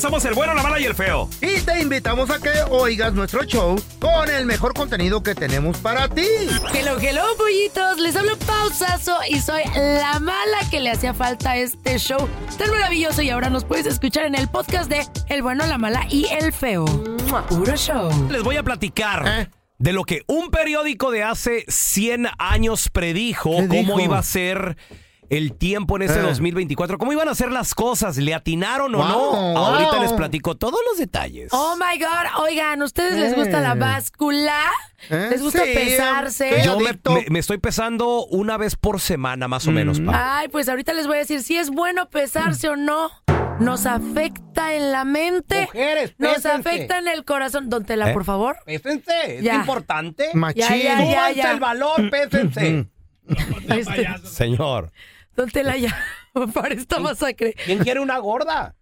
Somos El Bueno, La Mala y El Feo. Y te invitamos a que oigas nuestro show con el mejor contenido que tenemos para ti. Hello, hello, pollitos. Les hablo pausazo y soy la mala que le hacía falta a este show tan maravilloso. Y ahora nos puedes escuchar en el podcast de El bueno, la mala y el feo. Puro show. Les voy a platicar ¿Eh? de lo que un periódico de hace 100 años predijo ¿Qué cómo dijo? iba a ser el tiempo en este Eh. 2024, cómo iban a ser las cosas, le atinaron o Wow, no. wow. Ahorita les platico todos los detalles. Oh my God. Oigan, ¿ustedes les gusta la Eh. báscula? ¿Eh? ¿Les gusta Sí, pesarse? eh, Yo me, adicto. me- me estoy pesando una vez por semana, más o menos, pa. Ay, pues ahorita les voy a decir si es bueno pesarse o no. Nos afecta en la mente. Mujeres, Nos pésense. afecta en el corazón. Don Tela, ¿Eh? por favor. Pésense, es Ya. importante. Ya, ya, ya, ya. el valor, pésense. Este, Señor. Don Tela, ya. Para esta masacre. ¿Quién quiere una gorda?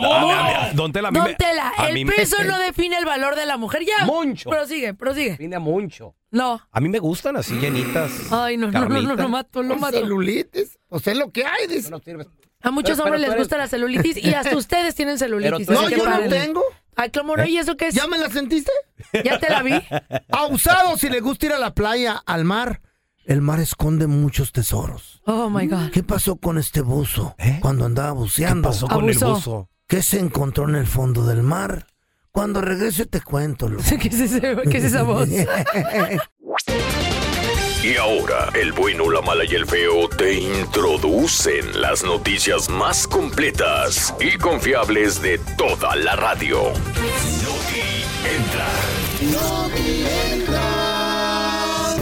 Ah, Don Tela, a mí Don me- Tela, a el mí me- peso no define el valor de la mujer. Ya. Mucho. Prosigue, prosigue. Tiene mucho. No. A mí me gustan así llenitas. Ay, no, no, no, no, lo mato, lo mato. Celulitis. Pues es lo que hay. dice. A muchos Pero- hombres pero les eres- gusta la celulitis y hasta ustedes tienen celulitis. No, así que yo no párenle. tengo. Ay, ¿cómo no? ¿Y eso qué es? ¿Ya me la sentiste? ¿Ya te la vi? Abusado si le gusta ir a la playa, al mar. El mar esconde muchos tesoros. Oh, my God. ¿Qué pasó con este buzo ¿Eh? cuando andaba buceando? pasó con el buzo? ¿Qué se encontró en el fondo del mar? Cuando regrese te cuento. loco. ¿Qué es, ese- qué es esa voz? Y ahora, el bueno, la mala y el feo te introducen las noticias más completas y confiables de toda la radio.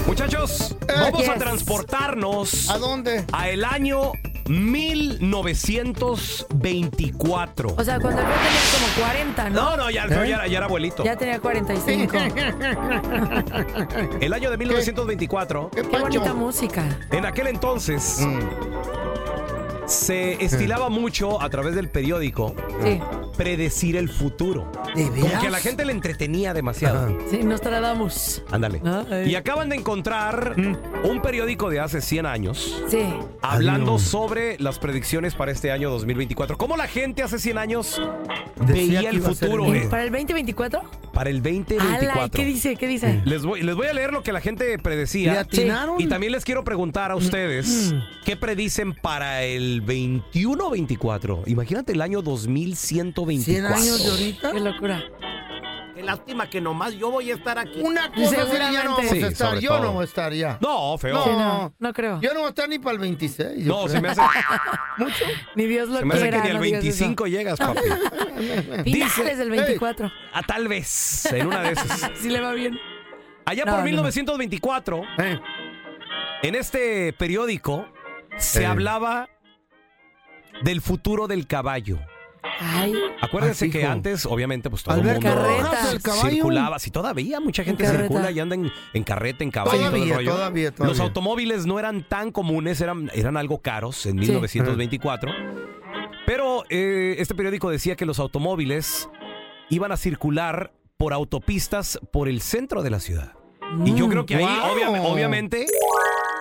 Muchachos, vamos a transportarnos ¿A dónde? a el año 1924. O sea, cuando feo tenía como 40, ¿no? No, no, ya, feo ya era, ya era abuelito. Ya tenía 45. El año de 1924, ¿Qué bonita música. en aquel entonces, se estilaba mucho a través del periódico Sí, predecir el futuro. ¿De Como veras? que a la gente le entretenía demasiado. Ajá. sí, Nostradamus. Ándale. Y acaban de encontrar un periódico de hace 100 años Sí. hablando Adiós. sobre las predicciones para este año 2024. ¿Cómo la gente hace 100 años Decía veía que el iba a ser futuro el- eh, ¿Para el 2024? Para el Ala, 2024? ¿y ¿qué dice? ¿Qué dice? Les voy, les voy a leer lo que la gente ¿Le predecía. atinaron? Y también les quiero preguntar a ustedes Mm. qué predicen para el 21-24. Imagínate el año 2124. 100 años de ahorita. Qué locura. Qué lástima que nomás yo voy a estar aquí. Una cosa sería, ya no vamos Sí, a estar. Yo todo. no voy a estar ya. No, feo. No. Sí, no, no creo. Yo no voy a estar ni para el 26. yo No, creo. se me hace, ¿Mucho? Ni Dios lo se me hace quiera. que ni al no digas 25 llegas, papi. Dice- Finales del 24. Ah, tal vez, en una de esas. Si le va bien. Allá No, por no, no. 1924, Eh, en este periódico, se Eh. hablaba del futuro del caballo. Ay, Acuérdense Ay, que hijo. antes, obviamente, pues todo el mundo Carreta. el caballo. circulaba. Sí, todavía mucha gente carreta. circula y anda en, en carreta, en caballo y todo el Todavía, rollo. todavía, todavía. Los automóviles no eran tan comunes, eran, eran algo caros en 1924. Pero eh, este periódico decía que los automóviles iban a circular por autopistas por el centro de la ciudad. Y yo creo que ahí, Wow. obvia- obviamente,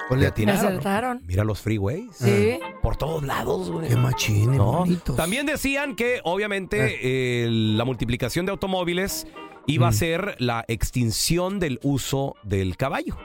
Pues le le atinaron. acertaron. Mira los freeways. Sí. Por todos lados, güey. Qué machines, No. bonitos. También decían que obviamente eh, la multiplicación de automóviles iba Mm. a ser la extinción del uso del caballo.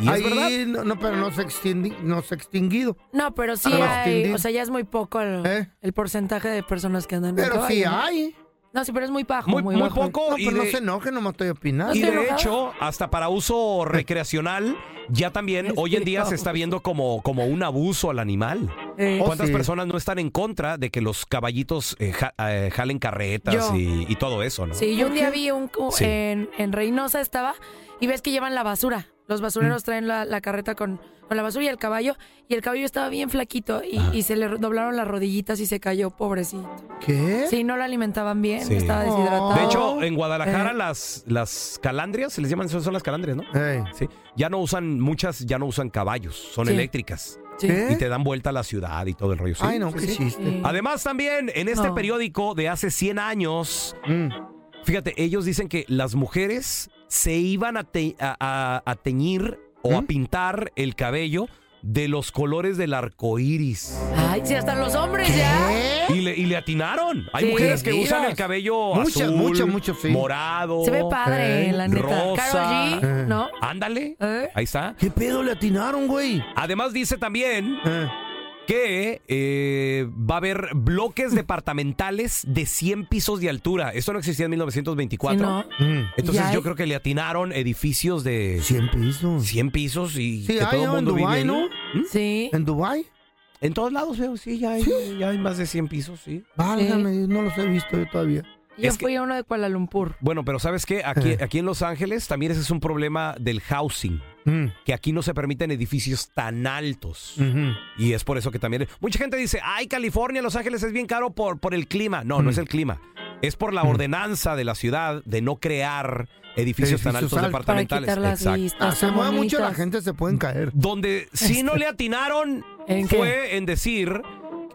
Y es Ahí verdad. no, no, pero no se, no se ha extinguido. No, pero sí Ah, hay, o sea, ya es muy poco el, ¿Eh? el porcentaje de personas que andan en Pero caballo, sí ¿no? hay. No, sí, pero es muy bajo, Muy- muy, muy bajo. poco. No, y pero no de- se enoje, nomás estoy opinando. Y estoy de hecho, hasta para uso recreacional, ya también hoy en día se está viendo como, como un abuso al animal. Eh, Oh, ¿Cuántas sí. personas no están en contra de que los caballitos eh, ja- eh, jalen carretas y, y todo eso, no? Sí, yo un día vi un Sí. en, en Reynosa estaba y ves que llevan la basura. Los Mm. basureros traen la, la carreta con, con la basura y el caballo y el caballo estaba bien flaquito y, Ah. y se le doblaron las rodillitas y se cayó, pobrecito. ¿Qué? Sí, no lo alimentaban bien, Sí. estaba deshidratado. De hecho, en Guadalajara Eh. las, las calandrias, se les llaman, son son las calandrias, ¿no? Ey. Sí. Ya no usan, muchas ya no usan caballos, son Sí. eléctricas. Sí. Y te dan vuelta a la ciudad y todo el rollo. Sí, Ay, no, qué sí. chiste. Sí. Además, también en este No. periódico de hace 100 años, Mm. fíjate, ellos dicen que las mujeres se iban a, te- a- a- a teñir o a ¿Mm? pintar el cabello de los colores del arco iris. Ay, sí, hasta los hombres ya. Y le, y le atinaron. Hay Sí. mujeres que usan el cabello azul, muchas, muchas, sí. morado. Se ve padre, Eh, la neta. rosa. G, Eh. ¿no? Ándale. ¿Eh? Ahí está. ¿Qué pedo le atinaron, güey? Además dice también Eh. Que eh, va a haber bloques departamentales de 100 pisos de altura. Esto no existía en 1924. Sí, no. Mm. Entonces Ya yo hay- creo que le atinaron edificios de 100 pisos. 100 pisos y Sí, que hay, todo el ¿no? en mundo vive Dubái, ahí. ¿no? ¿Mm? Sí. ¿En Dubai? En todos lados veo, sí, ya hay, ya hay más de 100 pisos, sí. Válgame, no los he visto yo todavía. Yo Es que- fui a uno de Kuala Lumpur. Bueno, pero ¿sabes qué? Aquí, Eh. aquí en Los Ángeles también ese es un problema del housing. Mm. Que aquí no se permiten edificios tan altos. Y es por eso que también. Mucha gente dice, ay, California, Los Ángeles es bien caro por, por el clima. No, no Mm. es el clima. Es por la ordenanza de la ciudad de no crear edificios, tan altos altos. departamentales. Para las Exacto. vistas. Ah, se mueve mucho la gente, se pueden caer. Donde si no le atinaron ¿En qué? fue en decir,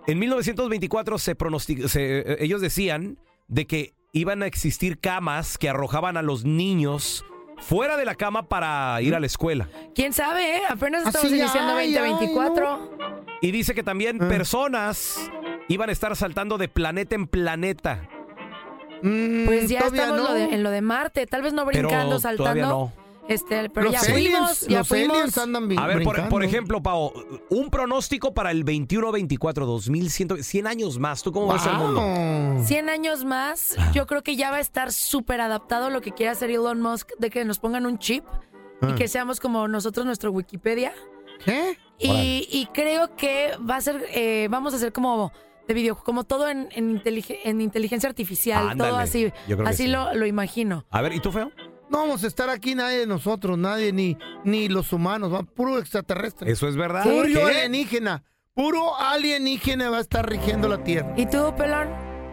en 1924 se pronostic- se- eh, ellos decían de que iban a existir camas que arrojaban a los niños fuera de la cama para ir a la escuela. ¿Quién sabe, eh? Apenas Así estamos iniciando hay, 2024. Y dice que también Ah. personas iban a estar saltando de planeta en planeta. Mm, Pues ya todavía estamos no. lo de- en lo de Marte. Tal vez no Pero brincando, todavía saltando. no. Este, pero los ya aliens, fuimos, ya los aliens fuimos. andan bi- A ver, por, brincando. por ejemplo, Pau, un pronóstico para el 21-24, 2100, 100 años más. ¿Tú cómo ves el mundo? Wow. 100 años más, yo creo que ya va a estar súper adaptado lo que quiere hacer Elon Musk de que nos pongan un chip y Ah. que seamos como nosotros nuestro Wikipedia. ¿Qué? Y, y creo que va a ser, eh, vamos a hacer como de video, como todo en, en, intelig- en inteligencia artificial, Ándale, todo así. yo creo que Así sí. lo, lo imagino. A ver, ¿y tú, Feo? No vamos a estar aquí nadie de nosotros, nadie, ni, ni los humanos, va puro extraterrestre. ¿Eso es verdad? Puro ¿Qué? alienígena. Puro alienígena va a estar rigiendo la Tierra. ¿Y tú, pelón?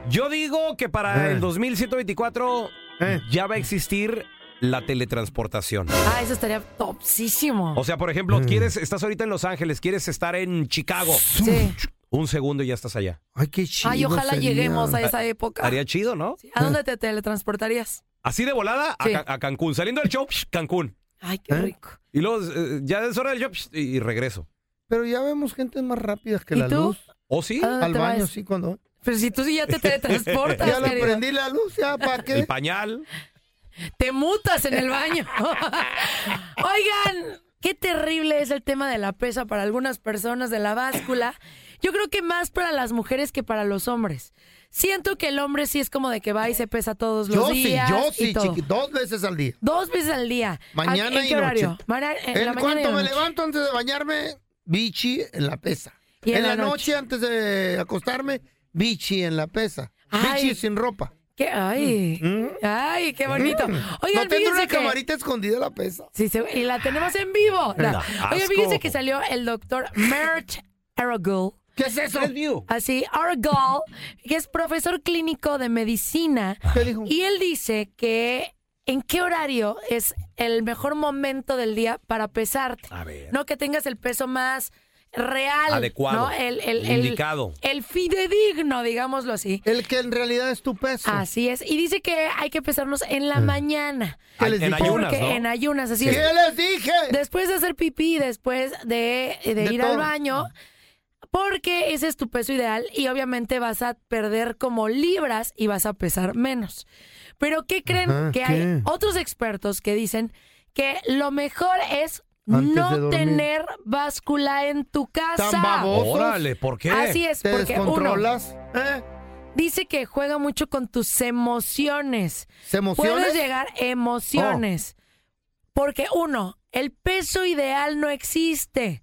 Yo digo que para Eh. el 2124 Eh. ya va a existir la teletransportación. Ah, eso estaría topsísimo. O sea, por ejemplo, Mm. quieres, estás ahorita en Los Ángeles, quieres estar en Chicago. Sí. Un segundo y ya estás allá. Ay, qué chido. Ay, ojalá sería. lleguemos a esa época. Haría chido, ¿no? ¿A dónde te teletransportarías? Así de volada a, Sí. Ca- a Cancún. Saliendo del show, Cancún. Ay, qué ¿Eh? rico. Y luego eh, ya es hora del show y, y regreso. Pero ya vemos gente más rápidas que ¿Y la tú? luz. ¿O sí? ¿A dónde Al baño, vas? sí, cuando. Pero si tú sí ya te teletransportas, Ya le prendí la luz, ya, ¿para qué? El pañal. Te mutas en el baño. Oigan, qué terrible es el tema de la pesa para algunas personas de la báscula. Yo creo que más para las mujeres que para los hombres. Siento que el hombre sí es como de que va y se pesa todos los Yo sí, días. yo y sí, todo. chiqui, dos veces al día. Dos veces al día. Mañana ¿En y qué horario? Mara- en En la mañana y cuanto me noche. levanto antes de bañarme, bichi en la pesa. Y en, la noche. antes de acostarme, bichi en la pesa. Ay. Bichi sin ropa. ¿Qué? Ay, Mm. ay, qué bonito. Mm. Oigan, no fíjense una que... camarita escondida en la pesa. Sí, se- y la tenemos en vivo. No. No, Oye, asco. fíjense que salió el doctor Mert Aragul. ¿Qué es eso? Así, Aragul, que es profesor clínico de medicina. ¿Qué dijo? Y él dice que en qué horario es el mejor momento del día para pesarte. A ver. No que tengas el peso más real. Adecuado. ¿no? El, el, el- Indicado. el fidedigno, digámoslo así. El que en realidad es tu peso. Así es. Y dice que hay que pesarnos en la mañana. ¿Qué les En dije? ayunas, Porque ¿no? en ayunas, así ¿Qué es. les dije? Después de hacer pipí, después de, de De ir todo. al baño, porque ese es tu peso ideal y obviamente vas a perder como libras y vas a pesar menos. Pero ¿qué creen? Ajá, que ¿qué? hay otros expertos que dicen que lo mejor es Antes no tener báscula en tu casa. Tan babosos. Órale, ¿por qué? Así es, ¿Te porque uno descontrolas? ¿Eh? dice que juega mucho con tus emociones. ¿Se emociones? Puedes llegar emociones. Porque uno, el peso ideal no existe.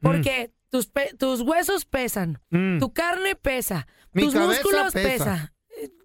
Porque tus, pe- tus huesos pesan, Mm. tu carne pesa, Mi tus músculos pesa. pesa.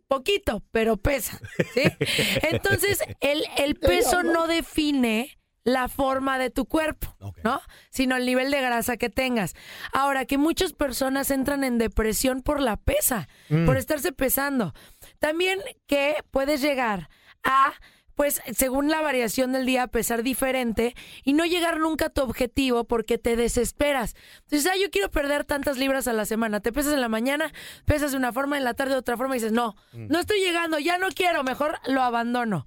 Poquito, pero pesa. ¿sí? Entonces, el, el peso no define la forma de tu cuerpo, ¿no? Sino el nivel de grasa que tengas. Ahora, que muchas personas entran en depresión por la pesa, Mm. por estarse pesando. También que puedes llegar a, pues, según la variación del día, pesar diferente y no llegar nunca a tu objetivo porque te desesperas. Entonces, ah, yo quiero perder tantas libras a la semana. Te pesas en la mañana, pesas de una forma, en la tarde de otra forma y dices, no, no estoy llegando, ya no quiero, mejor lo abandono.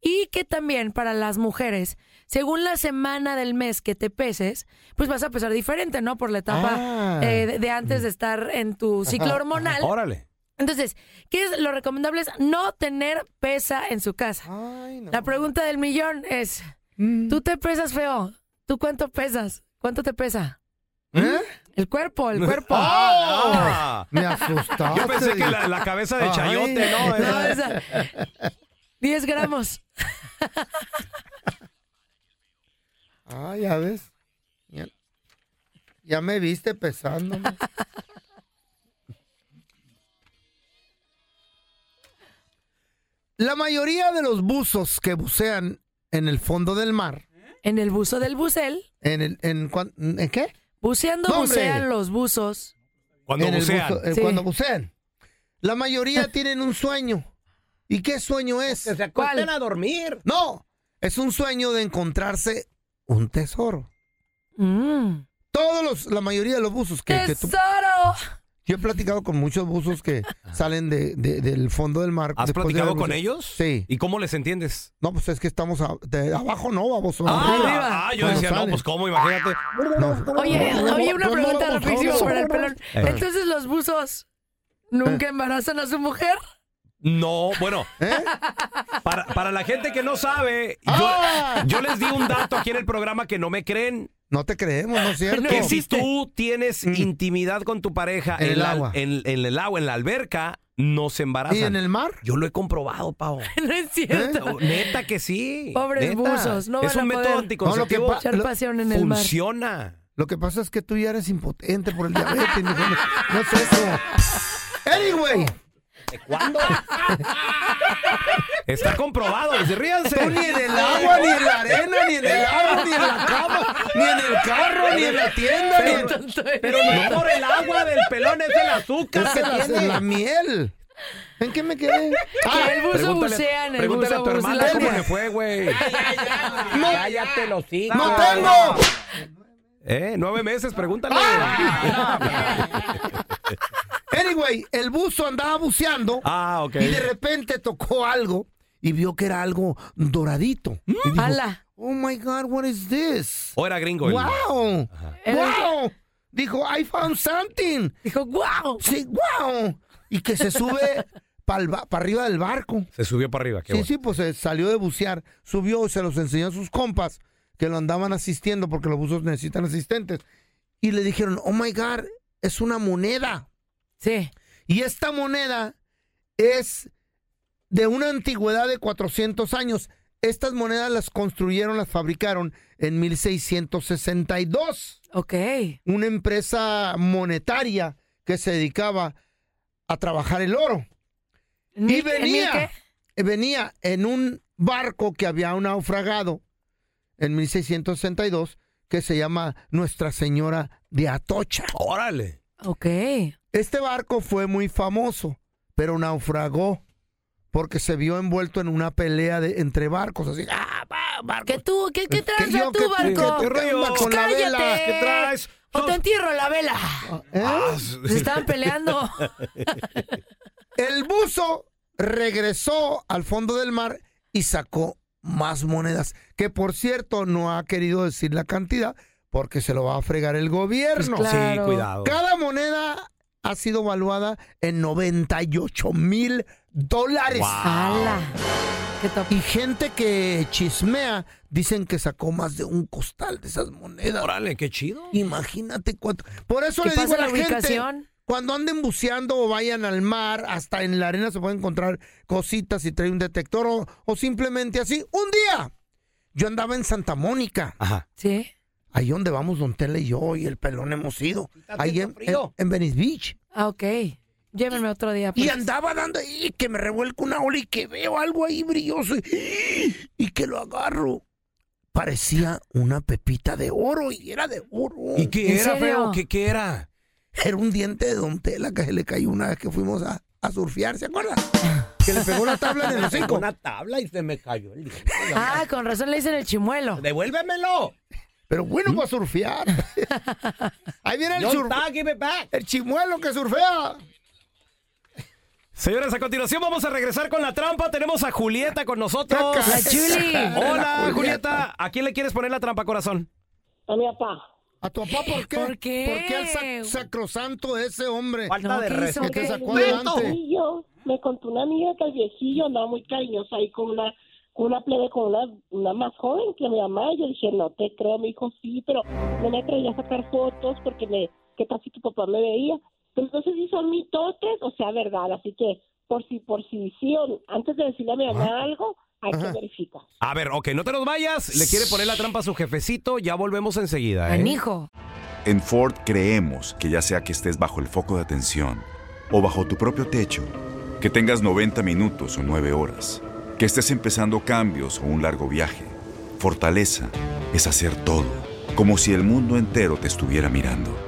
Y que también para las mujeres, según la semana del mes que te peses, pues vas a pesar diferente, ¿no? Por la etapa Ah. eh, de, de antes de estar en tu ciclo hormonal. Órale. Entonces, ¿qué es lo recomendable? Es no tener pesa en su casa. Ay, no. La pregunta del millón es, Mm. ¿tú te pesas feo? ¿Tú cuánto pesas? ¿Cuánto te pesa? ¿Eh? El cuerpo, el cuerpo. Ah, Me asustaste. yo pensé que la, la cabeza de Ay. chayote, ¿no? No, esa- 10 gramos. Ah, ya ves. Ya, ya me viste pesándome. La mayoría de los buzos que bucean en el fondo del mar, En el buzo del bucel, en el, en, cuan- ¿en qué? buceando bucean los buzos. Cuando bucean. buzo- eh, Sí. Cuando bucean. La mayoría tienen un sueño. ¿Y qué sueño es? Que se a dormir. No, es un sueño de encontrarse un tesoro. Mm. Todos los, la mayoría de los buzos que, que tú- ¡Tesoro! Yo he platicado con muchos buzos que salen de, de- del fondo del mar. ¿Has después de platicado con ellos? Sí. ¿Y cómo les entiendes? No, pues es que estamos a- de abajo, no, vamos. Ah, arriba. ah, yo Cuando decía, no, salen. pues cómo, imagínate. No. Oye, oye, una pregunta rapidísimo para el pelón. Eh. Entonces, ¿los buzos nunca embarazan a su mujer? No, bueno, ¿Eh? para, para la gente que no sabe, yo, ¡Ah! yo les di un dato aquí en el programa que no me creen. No te creemos, ¿no es cierto? No Que si tú tienes Mm. intimidad con tu pareja En el la- agua. en, en el agua, en la alberca, no se embarazan. ¿Y en el mar? Yo lo he comprobado, Pau. No es cierto. Neta que sí. Pobres neta. buzos, no Es van un a método poder anticonceptivo. No, lo que pasión en el mar. Funciona. Lo que pasa es que tú ya eres impotente por el diabetes. no, no es eso. Anyway, ¿Cuándo? Está comprobado, ríanse. tú ni en el agua, ni en la arena, ni en el agua, ni en la cama, ni en el carro, ni en la tienda, ni en... Pero no por el agua del pelón, es el azúcar Es que la, tiene. en la miel. ¿En qué me quedé? Que el buzo Pregúntale, bucea en el pregúntale buzo a tu hermana cómo le fue, güey. Cállate los hijos. ¡No tengo! ¿Eh? Nueve meses, pregúntale. Anyway, el buzo andaba buceando Ah, ok. y de repente tocó algo y vio que era algo doradito. Y dijo, Ala. oh my God, what is this? O era gringo. el- Wow, wow. Dijo, I found something. Dijo, wow. Sí, wow. Y que se sube para arriba del barco. Se subió para arriba. Qué Sí, bueno. sí, pues se salió de bucear, subió, se los enseñó a sus compas que lo andaban asistiendo porque los buzos necesitan asistentes. Y le dijeron, oh my God, es una moneda. Sí. Y esta moneda es de una antigüedad de 400 años. Estas monedas las construyeron, las fabricaron en 1662. Ok. Una empresa monetaria que se dedicaba a trabajar el oro. Y venía, venía en un barco que había naufragado en 1662 que se llama Nuestra Señora de Atocha. Órale. Ok. Este barco fue muy famoso, pero naufragó porque se vio envuelto en una pelea de, entre barcos, así, ¡ah, pa! Marcos. ¿Qué tú? ¿Qué, qué Que tranza yo, tú, tú, Barco? que tú, ¿qué con la vela? ¿Qué traes? O te entierro la vela. ¿Eh? Se estaban peleando. El buzo regresó al fondo del mar y sacó más monedas, que por cierto no ha querido decir la cantidad porque se lo va a fregar el gobierno. Pues claro. Sí, cuidado. Cada moneda ha sido valuada en 98 mil dólares. ¡Hala! ¡Qué top! Y gente que chismea dicen que sacó más de un costal de esas monedas. Órale, qué chido. Imagínate cuánto. Por eso ¿Qué le digo pasa a la, la gente, cuando anden buceando o vayan al mar, hasta en la arena se pueden encontrar cositas y trae un detector o, o simplemente así. Un día, yo andaba en Santa Mónica, Ajá. ¿Sí? ahí donde vamos Don Tela y yo y el pelón hemos ido, ahí en, en, frío. en Venice Beach. Ah, ok. Llévenme otro día. Y pues. andaba dando ahí, que me revuelco una ola y que veo algo ahí brilloso y, y que lo agarro. Parecía una pepita de oro y era de oro. ¿Y qué ¿En era, serio? feo? ¿Qué, qué era? Era un diente de Don Tela que se le cayó una vez que fuimos a, a surfear, ¿se acuerdan? Que le pegó la tabla en el hocico. Una tabla y se me cayó el diente. Ah, con razón le dicen el chimuelo. ¡Devuélvemelo! Pero bueno para surfear. Ahí viene el, Yo sur- está, give it back. el chimuelo que surfea. Señores, a continuación vamos a regresar con la trampa. Tenemos a Julieta con nosotros. La Chuli. Hola, Julieta. ¿A quién le quieres poner la trampa, corazón? A mi papá. ¿A tu papá por qué? ¿Por qué? ¿Por qué al sac- sacrosanto ese hombre? Falta No, de respeto. Que te sacó Me adelante. viejillo, me contó una amiga que el viejillo andaba muy cariñoso ahí con una con una plebe, con una, una más joven que mi mamá. Y yo dije, no te creo, me dijo, sí, pero no me atreví a sacar fotos porque me, qué tal si tu papá me veía. Entonces sí son mitotes, o sea, verdad. Así que por si, por si sí, o antes de decirle a mi mamá algo, hay que verificar. A ver, ok, no te nos vayas. Le quiere poner la trampa a su jefecito. Ya volvemos enseguida, ¿eh? Anijo. En Ford creemos que ya sea que estés bajo el foco de atención o bajo tu propio techo, que tengas 90 minutos o 9 horas, que estés empezando cambios o un largo viaje, fortaleza es hacer todo, como si el mundo entero te estuviera mirando.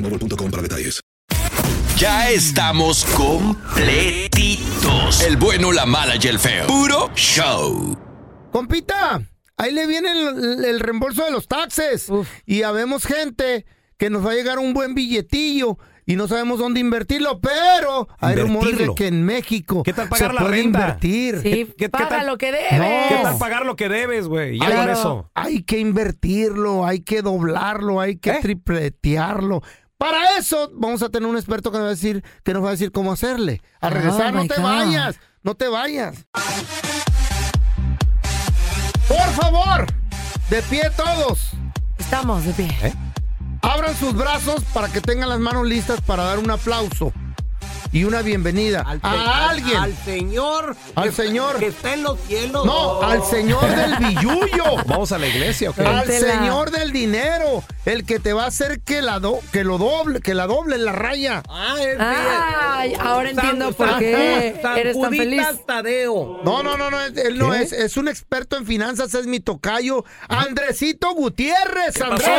boostmobile.com para detalles. Ya estamos completitos. El bueno, la mala y el feo. Puro show. Compita, ahí le viene el, reembolso de los taxes. Y habemos gente que nos va a llegar un buen billetillo y no sabemos dónde invertirlo, pero hay rumores de que en México ¿Qué tal pagar se la puede invertir. ¿Qué- paga lo que debes. ¿Qué tal pagar lo que debes, güey? Ya con eso. Hay que invertirlo, hay que doblarlo, hay que ¿Eh? tripletearlo. Para eso vamos a tener un experto que nos va a decir, que nos va a decir cómo hacerle. Al Oh, regresar, no te God. vayas, no te vayas. Por favor, de pie todos. Estamos de pie. ¿Eh? Abran sus brazos para que tengan las manos listas para dar un aplauso y una bienvenida Al, a alguien. Al señor. Al que- señor. Que está en los cielos. No, al señor del billullo. ¿Vamos a la iglesia o qué? Al señor del dinero. El que te va a hacer que la do- que lo doble, que la doble en la raya. Ay, ahora entiendo por qué eres tan feliz. Tadeo. No, no, no, no, él no ¿Qué? es, es un experto en finanzas, es mi tocayo, Andresito Gutiérrez. Andrés.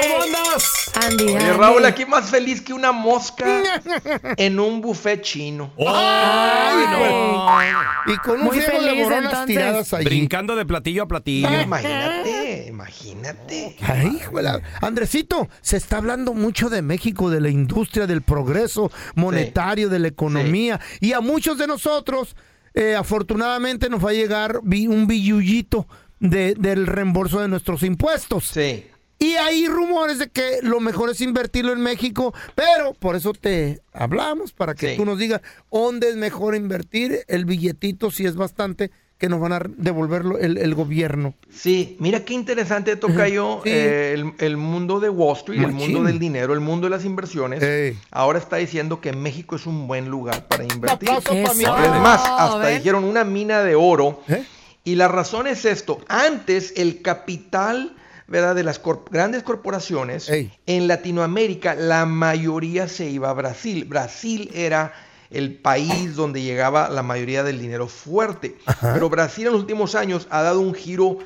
¿Cómo andas? Andy, Oye, Andy. Raúl, aquí más feliz que una mosca en un buffet chino. Ay, Ay. Y con un de entonces. tiradas allí. Brincando de platillo a platillo. Imagínate, imagínate. Ay, híjole. Andresito, se está hablando mucho de México, de la industria, del progreso monetario, de la economía. Y a muchos de nosotros, eh, afortunadamente, nos va a llegar un billullito de- del reembolso de nuestros impuestos. Sí. Y hay rumores de que lo mejor es invertirlo en México, pero por eso te hablamos, para que Sí. tú nos digas dónde es mejor invertir el billetito, si es bastante, que nos van a devolverlo el, el gobierno. Sí, mira qué interesante toca yo Sí. el, el mundo de Wall Street, el mundo del dinero, el mundo de las inversiones. Ey. Ahora está diciendo que México es un buen lugar para invertir. Es más, a hasta dijeron una mina de oro. ¿Eh? Y la razón es esto. Antes el capital, ¿verdad? De las cor- grandes corporaciones Ey. en Latinoamérica, la mayoría se iba a Brasil. Brasil era el país donde llegaba la mayoría del dinero fuerte. Pero Brasil en los últimos años ha dado un giro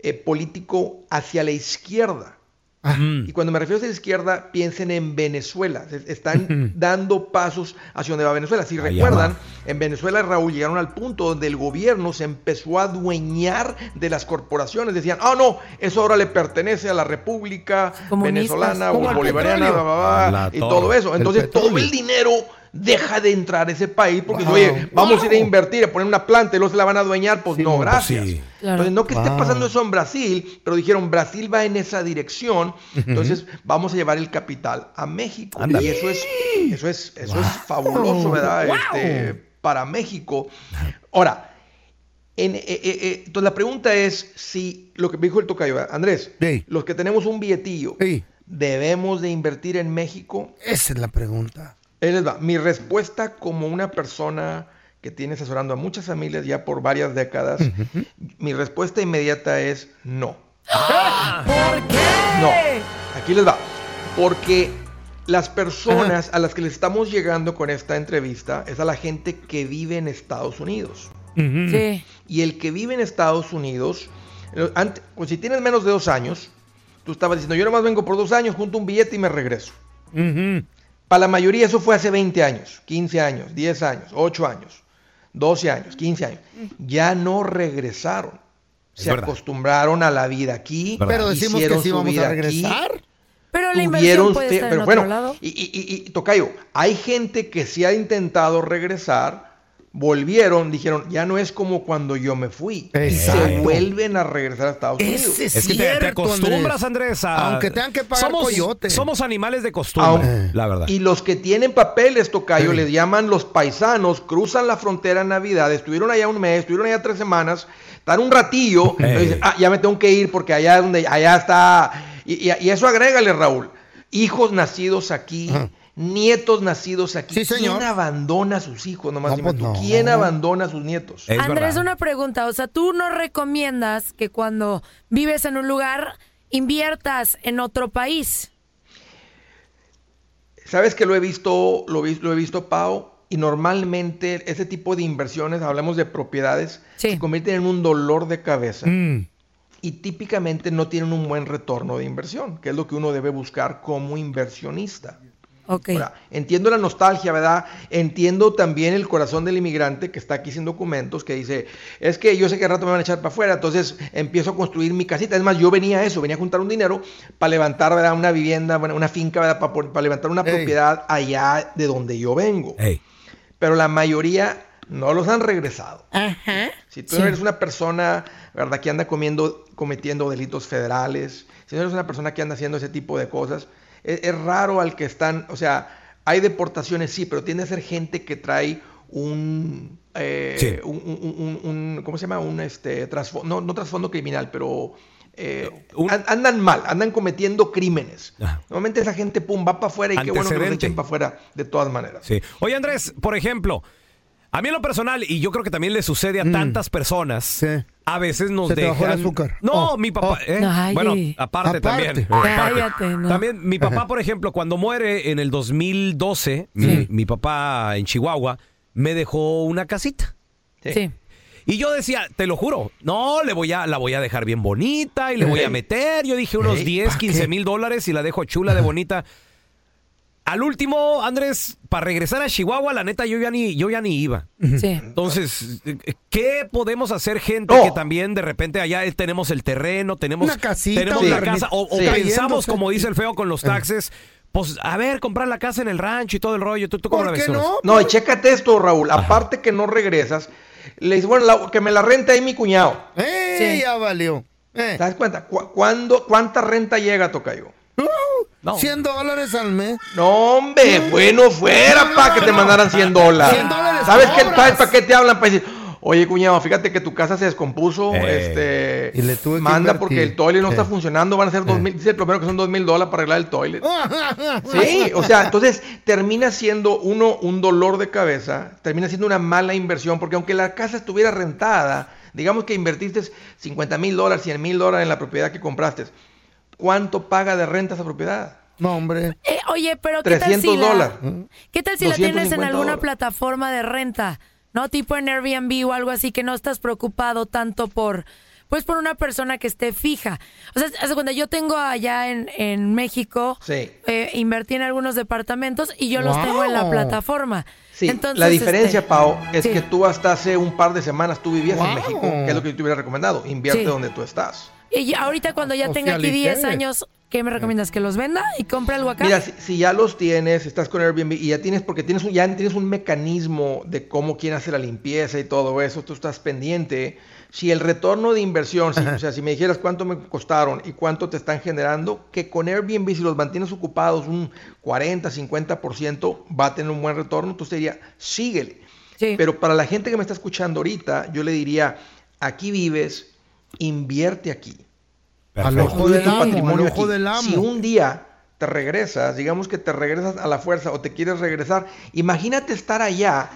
eh, político hacia la izquierda. Y cuando me refiero a la izquierda, piensen en Venezuela. Se- Están dando pasos hacia donde va Venezuela. Si recuerdan, va. en Venezuela, Raúl, llegaron al punto donde el gobierno se empezó a adueñar de las corporaciones. Decían, ah, no, eso ahora le pertenece a la República. Venezolana o bolivariana, petróleo. bla, bla, bla, La y todo eso. El Entonces, todo el dinero deja de entrar a ese país porque Wow. oye, vamos a ir a invertir, a poner una planta y luego se la van a adueñar. Pues Sí, no, pues gracias. sí. Claro. Entonces, no que esté pasando eso en Brasil, pero dijeron, Brasil va en esa dirección, entonces vamos a llevar el capital a México. Y eso es, eso es, eso es fabuloso, ¿verdad? Este, para México. Ahora, en, eh, eh, eh, entonces la pregunta es si lo que me dijo el tocayo, ¿verdad? Andrés, Sí. los que tenemos un billetillo, Sí. ¿debemos de invertir en México? Esa es la pregunta. Ahí les va. Mi respuesta como una persona que tiene asesorando a muchas familias ya por varias décadas, mi respuesta inmediata es no. ¿Por qué? No. Aquí les va. Porque las personas a las que le estamos llegando con esta entrevista es a la gente que vive en Estados Unidos. Sí. Y el que vive en Estados Unidos, eh, ante- pues si tienes menos de dos años, tú estabas diciendo, yo nomás vengo por dos años, junto un billete y me regreso. Para la mayoría eso fue hace 20 años, 15 años, 10 años, 8 años, 12 años, 15 años. Ya no regresaron. Es Se verdad. acostumbraron a la vida aquí. Pero decimos hicieron que sí su vamos vida a aquí, regresar. Pero la inversión puede estar pero en bueno, otro lado. Y, y- y- y, Tocayo, hay gente que sí ha intentado regresar, volvieron, dijeron, ya no es como cuando yo me fui. Y se Exacto. vuelven a regresar a Estados Unidos. Ese es Es que te- acostumbras, Andrés, a... Aunque tengan que pagar somos, coyote. Somos animales de costumbre, Aun- la verdad. Y los que tienen papeles, Tocayo, Sí. les llaman los paisanos, cruzan la frontera en Navidad, estuvieron allá un mes, estuvieron allá tres semanas, están un ratillo, dicen, ah, ya me tengo que ir porque allá es donde, allá está. Y, y- y eso agrégale, Raúl. Hijos nacidos aquí, nietos nacidos aquí. Sí, señor. ¿Quién abandona a sus hijos? Nomás No, pues no. ¿Quién abandona a sus nietos? Es Andrés, verdad. una pregunta. O sea, tú no recomiendas que cuando vives en un lugar inviertas en otro país. Sabes que lo he visto, lo, vi- lo he visto, Pau, y normalmente ese tipo de inversiones, hablamos de propiedades, Sí. se convierten en un dolor de cabeza. Mm. y típicamente no tienen un buen retorno de inversión, que es lo que uno debe buscar como inversionista. Ok. Ahora, entiendo la nostalgia, ¿verdad? Entiendo también el corazón del inmigrante que está aquí sin documentos, que dice, es que yo sé que al rato me van a echar para afuera, entonces empiezo a construir mi casita. Es más, yo venía a eso, venía a juntar un dinero para levantar, ¿verdad? Una vivienda, una finca, ¿verdad? Para, levantar una Ey. propiedad allá de donde yo vengo. Ey. Pero la mayoría no los han regresado. Ajá. Si tú Sí. eres una persona, ¿verdad?, que anda comiendo, cometiendo delitos federales, si no eres una persona que anda haciendo ese tipo de cosas, es, es raro al que están, o sea, hay deportaciones, sí, pero tiende a ser gente que trae un, eh, Sí. un, un- un- un- ¿cómo se llama? Un este, trasfo- no, no trasfondo criminal, pero eh, an- andan mal, andan cometiendo crímenes. Ajá. Normalmente esa gente, pum, va para afuera y qué bueno que los echen para afuera de todas maneras. Sí. Oye, Andrés, por ejemplo, a mí en lo personal, y yo creo que también le sucede a tantas personas, A veces nos Se te dejan. bajó el azúcar. No, Oh, mi papá. oh. ¿eh? Ay. Bueno, aparte, Aparte. también. Cállate, no. También mi papá, por ejemplo, cuando muere en el 2012, mi, mi papá en Chihuahua me dejó una casita. Sí. Y yo decía, te lo juro, no, le voy a, la voy a dejar bien bonita y le voy a meter. Yo dije unos Ey, 10, ¿pa' 15 qué? mil dólares y la dejo chula de bonita. Al último, Andrés, para regresar a Chihuahua, la neta, yo ya ni, yo ya ni iba. Sí. Entonces, eh, ¿qué podemos hacer, gente, No. que también de repente allá tenemos el terreno, tenemos, Una casita, tenemos la casa, o, pensamos, como dice el feo, con los taxes, pues, a ver, comprar la casa en el rancho y todo el rollo. ¿Tú, tú cómo ¿Por la ves? qué no? No, y chécate esto, Raúl. Aparte que no regresas, le dices, bueno, la- que me la renta ahí mi cuñado. ¡Eh! Sí. Ya valió. Eh. ¿Te das cuenta? ¿Cu- cuándo, ¿Cuánta renta llega, Tocayo? No. 100 dólares al mes. No, hombre, bueno fuera para que te mandaran 100 dólares. 100 dólares ¿Sabes qué? cobras. ¿Sabes para qué te hablan? Para decir, oye, cuñado, fíjate que tu casa se descompuso. Eh. Este, Y le tuve que manda invertir. porque el toilet no está Eh. funcionando. Van a ser dos mil. Dice el plomero que son dos mil dólares para arreglar el toilet. Sí, o sea, entonces termina siendo uno un dolor de cabeza, termina siendo una mala inversión, porque aunque la casa estuviera rentada, digamos que invertiste 50 mil dólares, 100 mil dólares en la propiedad que compraste, ¿cuánto paga de renta esa propiedad? No, hombre. Eh, oye, pero ¿qué tal 300 si la, dólares. ¿Qué tal si la tienes en 250 alguna dólares. plataforma de renta? ¿No? Tipo en Airbnb o algo así que no estás preocupado tanto por pues por una persona que esté fija. O sea, hace cuando yo tengo allá en, en México, Sí. eh, invertí en algunos departamentos y yo los tengo en la plataforma. Sí, Entonces, la diferencia, este, Pau, es sí. que tú hasta hace un par de semanas tú vivías en. México, que es lo que yo te hubiera recomendado. Invierte Sí. donde tú estás. Y ahorita cuando ya tenga aquí 10 Socialicé. años, ¿qué me recomiendas? ¿Que los venda y compre algo acá? Mira, si, si ya los tienes, estás con Airbnb y ya tienes, porque tienes un, ya tienes un mecanismo de cómo quieren hacer la limpieza y todo eso, tú estás pendiente. Si el retorno de inversión, si- o sea, si me dijeras cuánto me costaron y cuánto te están generando, que con Airbnb, si los mantienes ocupados un 40, 50%, va a tener un buen retorno, entonces te diría, síguele. Sí. Pero para la gente que me está escuchando ahorita, yo le diría, aquí vives, invierte aquí. Al ojo del amo, patrimonio al ojo aquí. del amo. Si un día te regresas, digamos que te regresas a la fuerza o te quieres regresar, imagínate estar allá,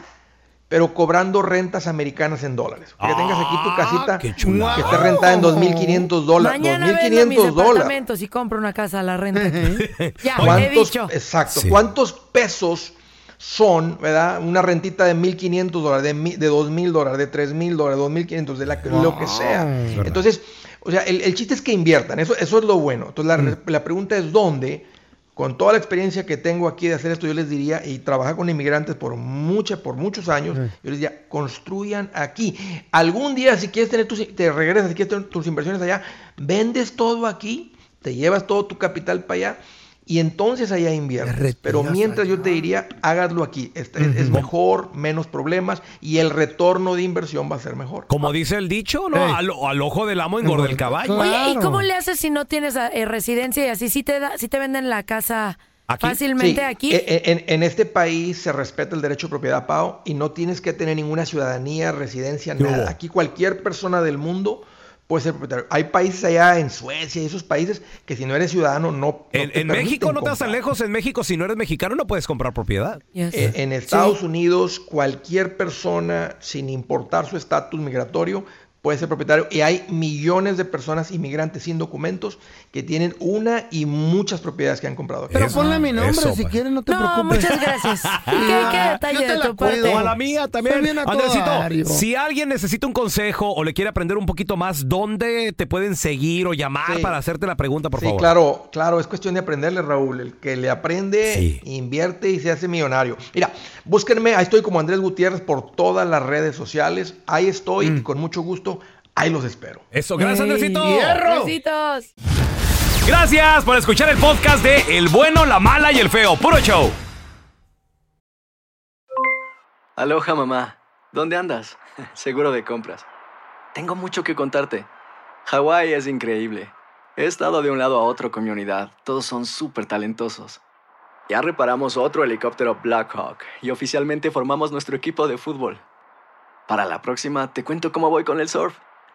pero cobrando rentas americanas en dólares. Que tengas aquí tu casita qué chulada. que esté rentada en 2.500 dólares. Mañana vendo mis 2.500 dólares. y compro una casa a la renta. ya, he ¿Cuántos, dicho. exacto, Sí. ¿cuántos pesos son, verdad? Una rentita de 1.500 dólares, de, de 2.000 dólares, de 3.000 dólares, 2.500, de la, lo que sea. Entonces, o sea, el, el chiste es que inviertan, eso, eso es lo bueno. Entonces, la, la pregunta es dónde. Con toda la experiencia que tengo aquí de hacer esto, yo les diría, y trabajar con inmigrantes por, mucha, por muchos años, yo les diría, construyan aquí. Algún día, si quieres tener tus, te regresas, si quieres tener tus inversiones allá, vendes todo aquí, te llevas todo tu capital para allá, y entonces allá inviertes. Pero mientras yo te diría, hágaslo aquí. Es, mejor, menos problemas, y el retorno de inversión va a ser mejor. Como dice el dicho, ¿no? Al, al ojo del amo engorda el caballo. Oye, ¿y cómo le haces si no tienes eh, residencia y así? ¿Sí te, da, sí te venden la casa ¿Aquí? fácilmente Sí, aquí? e- e- En, en este país se respeta el derecho de propiedad, Pau, y no tienes que tener ninguna ciudadanía, residencia, ¿Qué nada. hubo? Aquí cualquier persona del mundo puede ser propietario. Hay países allá en Suecia y esos países que si no eres ciudadano no. no En, te en México no estás tan lejos. En México, si no eres mexicano, no puedes comprar propiedad. Yes. Eh, en Estados Unidos, cualquier persona, sin importar su estatus migratorio, puede ser propietario. Y hay millones de personas inmigrantes sin documentos que tienen una y muchas propiedades que han comprado aquí. Pero Eso- ponle mi nombre eso, si pa. quieres, no te no, preocupes. muchas gracias. ¿Y qué, qué detalle yo te de la tu cuido. O a la mía también. Bien a Andresito, si alguien necesita un consejo o le quiere aprender un poquito más, ¿dónde te pueden seguir o llamar Sí. para hacerte la pregunta, por sí, favor? claro, claro, es cuestión de aprenderle, Raúl. El que le aprende, Sí. invierte y se hace millonario. Mira, búsquenme, ahí estoy como Andrés Gutiérrez por todas las redes sociales. Ahí estoy Mm. y con mucho gusto, ahí los espero. Eso, gracias, Andresito. Besitos. Gracias por escuchar el podcast de El bueno, la mala y el feo. Puro show. Aloha mamá, ¿dónde andas? Seguro de compras. Tengo mucho que contarte. Hawái es increíble. He estado de un lado a otro con mi unidad. Todos son súper talentosos. Ya reparamos otro helicóptero Blackhawk y oficialmente formamos nuestro equipo de fútbol. Para la próxima te cuento cómo voy con el surf